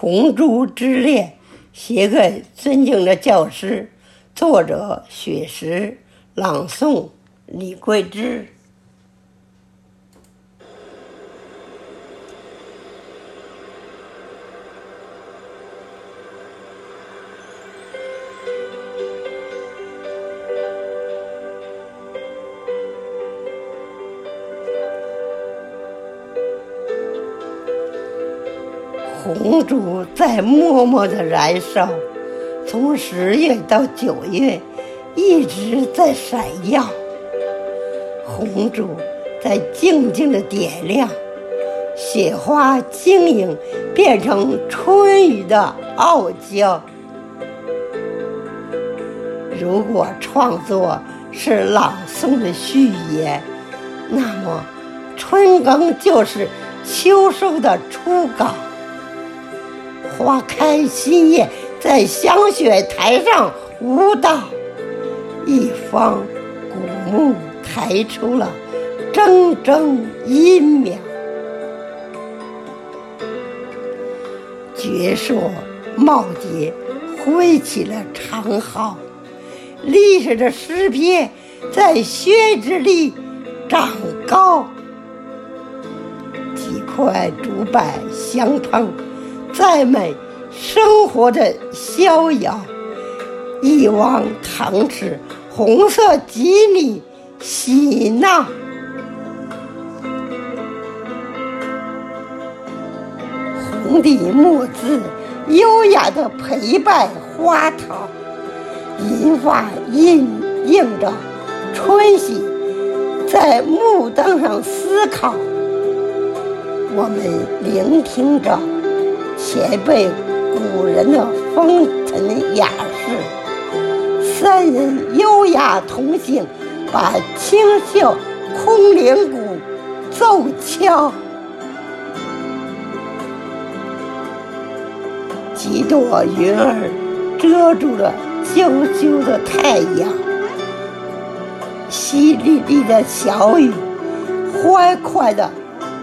红烛之恋》写给尊敬的教师，作者雪石，朗诵李桂枝。红烛在默默的燃烧，从十月到九月，一直在闪耀。红烛在静静的点亮，雪花晶莹，变成春雨的傲娇。如果创作是朗诵的序言，那么春耕就是秋收的初稿。花开新叶在香雪台上舞蹈，一方古木抬出了铮铮阴苗。绝硕耄耋挥起了长号，历史的诗篇在血之里长高。几块竹板相碰。赞美生活着逍遥，一汪淌池，红色锦鲤喜闹，红底墨字优雅的陪伴花桃，银发印映着春喜，在木凳上思考，我们聆听着。前辈古人的风尘雅事，三人优雅同行，把清秀空灵鼓奏敲。几朵云儿遮住了啾啾的太阳，淅沥沥的小雨欢快地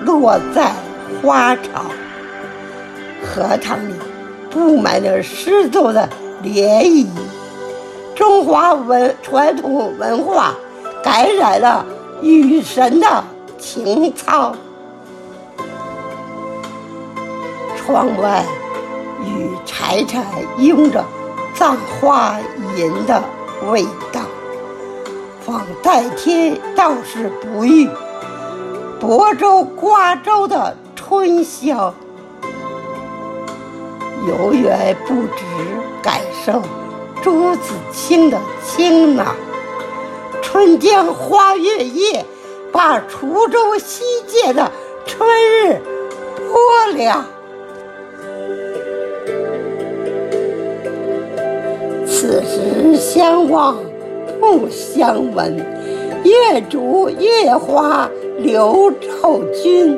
落在花场。荷塘里布满了诗作的涟漪，中华文传统文化感染了雨神的情操。窗外雨潺潺拥着葬花吟的味道，仿代天道是不遇，亳州瓜州的春宵。有缘不止感受朱自清的清朗，春江花月夜，把滁州西界的春日播了。此时相望不相闻，月逐月花流照君。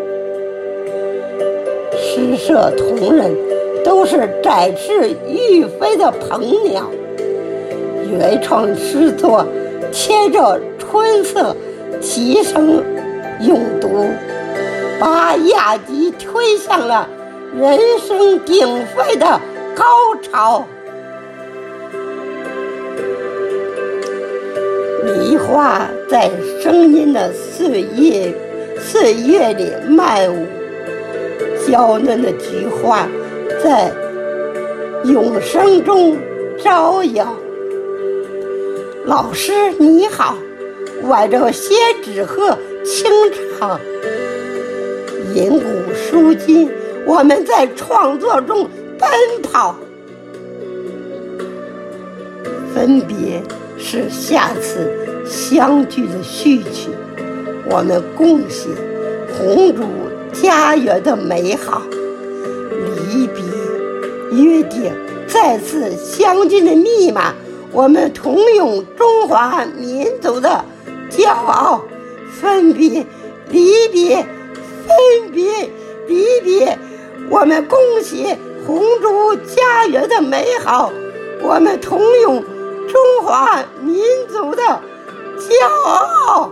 诗社同仁。都是展翅欲飞的鹏鸟，原创诗作牵着春色，齐声咏读，把雅集推向了人声鼎沸的高潮。梨花在声音的岁月岁月里漫舞，娇嫩的菊花。在永生中招摇。老师你好，挽着仙纸鹤轻唱，吟古书今，我们在创作中奔跑。分别是下次相聚的序曲，我们共写红烛家园的美好。离别，约定，再次相聚的密码。我们同用中华民族的骄傲。分别，离别，分别，离别。我们共写红烛家园的美好。我们同用中华民族的骄傲。